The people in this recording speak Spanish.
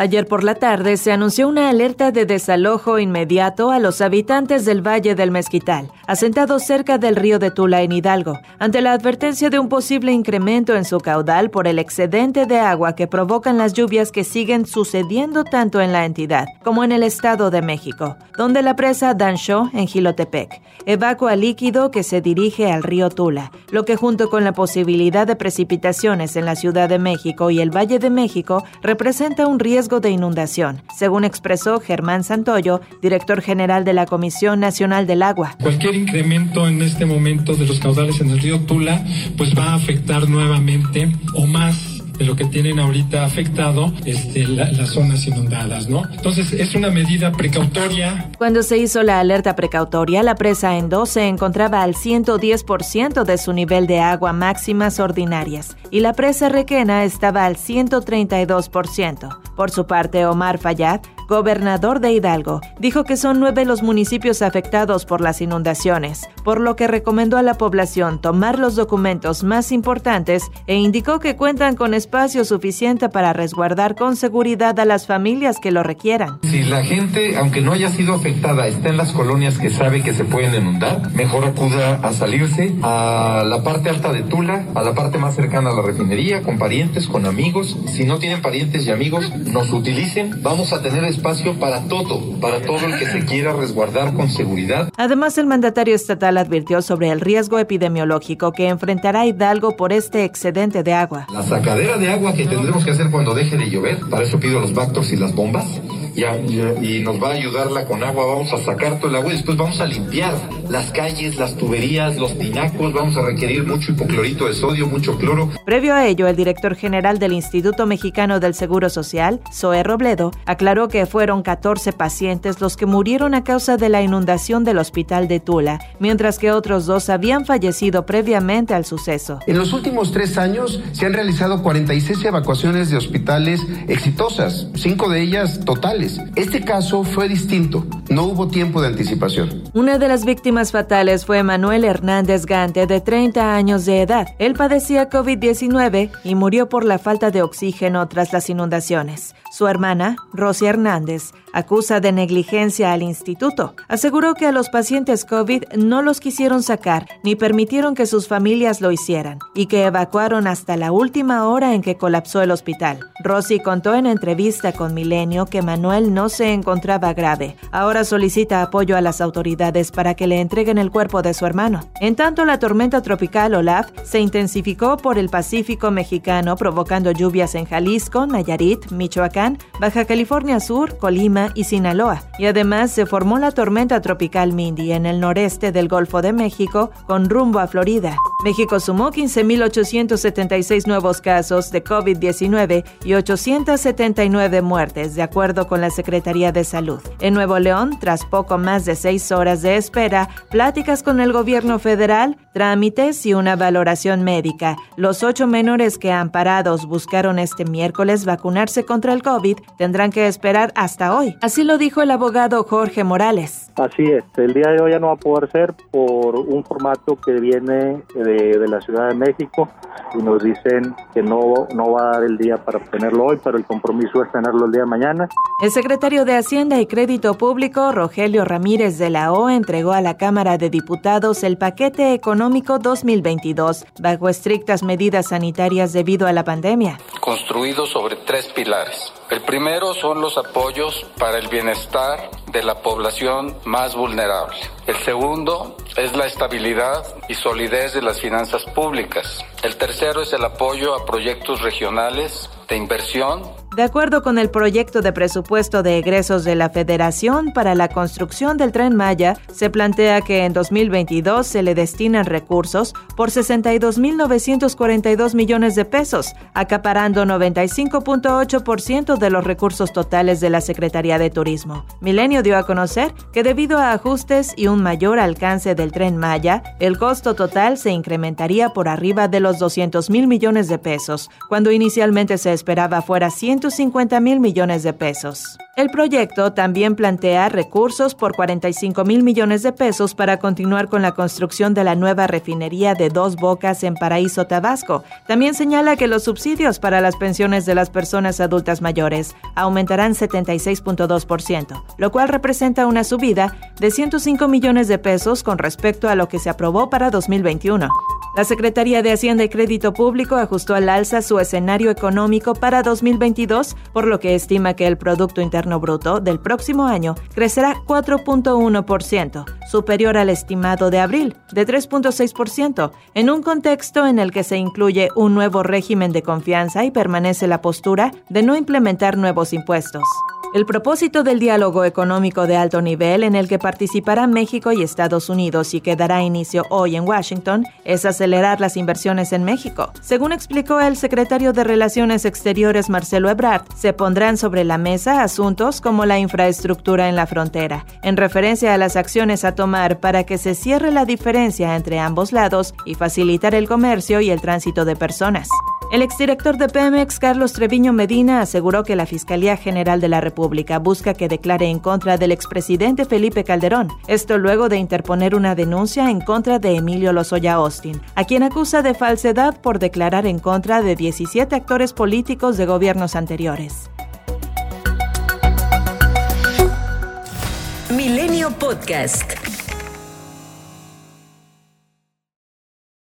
Ayer por la tarde se anunció una alerta de desalojo inmediato a los habitantes del Valle del Mezquital, asentados cerca del río de Tula en Hidalgo, ante la advertencia de un posible incremento en su caudal por el excedente de agua que provocan las lluvias que siguen sucediendo tanto en la entidad como en el Estado de México, donde la presa Dancho, en Gilotepec, evacua líquido que se dirige al río Tula, lo que junto con la posibilidad de precipitaciones en la Ciudad de México y el Valle de México representa un riesgo de inundación, según expresó Germán Santoyo, director general de la Comisión Nacional del Agua. Cualquier incremento en este momento de los caudales en el río Tula, pues va a afectar nuevamente o más de lo que tienen ahorita afectado este, las zonas inundadas, ¿no? Entonces es una medida precautoria. Cuando se hizo la alerta precautoria, la presa en 2 se encontraba al 110% de su nivel de agua máximas ordinarias y la presa Requena estaba al 132%. Por su parte, Omar Fayad, gobernador de Hidalgo, dijo que son nueve los municipios afectados por las inundaciones, por lo que recomendó a la población tomar los documentos más importantes e indicó que cuentan con espacio suficiente para resguardar con seguridad a las familias que lo requieran. Si la gente, aunque no haya sido afectada, está en las colonias que sabe que se pueden inundar, mejor acuda a salirse a la parte alta de Tula, a la parte más cercana a la refinería, con parientes, con amigos. Si no tienen parientes y amigos, nos utilicen. Vamos a tener espacio para todo, para todo el que se quiera resguardar con seguridad. Además, el mandatario estatal advirtió sobre el riesgo epidemiológico que enfrentará Hidalgo por este excedente de agua. La sacadera de agua que tendremos que hacer cuando deje de llover, para eso pido los Bactors y las bombas, y, y, nos va a ayudarla con agua, vamos a sacar todo el agua y después vamos a limpiar las calles, las tuberías, los tinacos, vamos a requerir mucho hipoclorito de sodio, mucho cloro. Previo a ello, el director general del Instituto Mexicano del Seguro Social, Zoe Robledo, aclaró que fueron 14 pacientes los que murieron a causa de la inundación del hospital de Tula, mientras que otros dos habían fallecido previamente al suceso. En los últimos tres años se han realizado 46 evacuaciones de hospitales exitosas, cinco de ellas totales. Este caso fue distinto, no hubo tiempo de anticipación. Una de las víctimas fatales fue Manuel Hernández Gante, de 30 años de edad. Él padecía COVID-19 y murió por la falta de oxígeno tras las inundaciones. Su hermana, Rosy Hernández, acusa de negligencia al instituto. Aseguró que a los pacientes COVID no los quisieron sacar ni permitieron que sus familias lo hicieran y que evacuaron hasta la última hora en que colapsó el hospital. Rosy contó en entrevista con Milenio que Manuel no se encontraba grave. Ahora solicita apoyo a las autoridades para que le entreguen el cuerpo de su hermano. En tanto, la tormenta tropical Olaf se intensificó por el Pacífico mexicano provocando lluvias en Jalisco, Nayarit, Michoacán, Baja California Sur, Colima y Sinaloa. Y además se formó la tormenta tropical Mindy en el noreste del Golfo de México con rumbo a Florida. México sumó 15.876 nuevos casos de COVID-19 y 879 muertes, de acuerdo con la Secretaría de Salud. En Nuevo León, tras poco más de seis horas de espera, pláticas con el gobierno federal, trámites y una valoración médica. Los ocho menores que amparados buscaron este miércoles vacunarse contra el COVID tendrán que esperar hasta hoy. Así lo dijo el abogado Jorge Morales. Así es, el día de hoy ya no va a poder ser por un formato que viene de, de la Ciudad de México y nos dicen que no, no va a dar el día para obtenerlo hoy, pero el compromiso es tenerlo el día de mañana. El secretario de Hacienda y Crédito Público, Rogelio Ramírez de la O, entregó a la Cámara de Diputados el paquete económico 2022 bajo estrictas medidas sanitarias debido a la pandemia. Construido sobre tres pilares. El primero son los apoyos para el bienestar de la población más vulnerable. El segundo es la estabilidad y solidez de las finanzas públicas. El tercero es el apoyo a proyectos regionales de inversión de acuerdo con el proyecto de presupuesto de egresos de la Federación para la construcción del tren Maya, se plantea que en 2022 se le destinan recursos por 62.942 millones de pesos, acaparando 95.8% de los recursos totales de la Secretaría de Turismo. Milenio dio a conocer que debido a ajustes y un mayor alcance del tren Maya, el costo total se incrementaría por arriba de los 200 mil millones de pesos, cuando inicialmente se esperaba fuera 100 150 mil millones de pesos. El proyecto también plantea recursos por 45 mil millones de pesos para continuar con la construcción de la nueva refinería de Dos Bocas en Paraíso, Tabasco. También señala que los subsidios para las pensiones de las personas adultas mayores aumentarán 76.2%, lo cual representa una subida de 105 millones de pesos con respecto a lo que se aprobó para 2021. La Secretaría de Hacienda y Crédito Público ajustó al alza su escenario económico para 2022, por lo que estima que el Producto Interno Bruto del próximo año crecerá 4.1%, superior al estimado de abril, de 3.6%, en un contexto en el que se incluye un nuevo régimen de confianza y permanece la postura de no implementar nuevos impuestos. El propósito del diálogo económico de alto nivel en el que participarán México y Estados Unidos y que dará inicio hoy en Washington es acelerar las inversiones en México. Según explicó el secretario de Relaciones Exteriores Marcelo Ebrard, se pondrán sobre la mesa asuntos como la infraestructura en la frontera, en referencia a las acciones a tomar para que se cierre la diferencia entre ambos lados y facilitar el comercio y el tránsito de personas. El exdirector de Pemex, Carlos Treviño Medina, aseguró que la Fiscalía General de la Busca que declare en contra del expresidente Felipe Calderón, esto luego de interponer una denuncia en contra de Emilio Lozoya Austin, a quien acusa de falsedad por declarar en contra de 17 actores políticos de gobiernos anteriores. Milenio Podcast.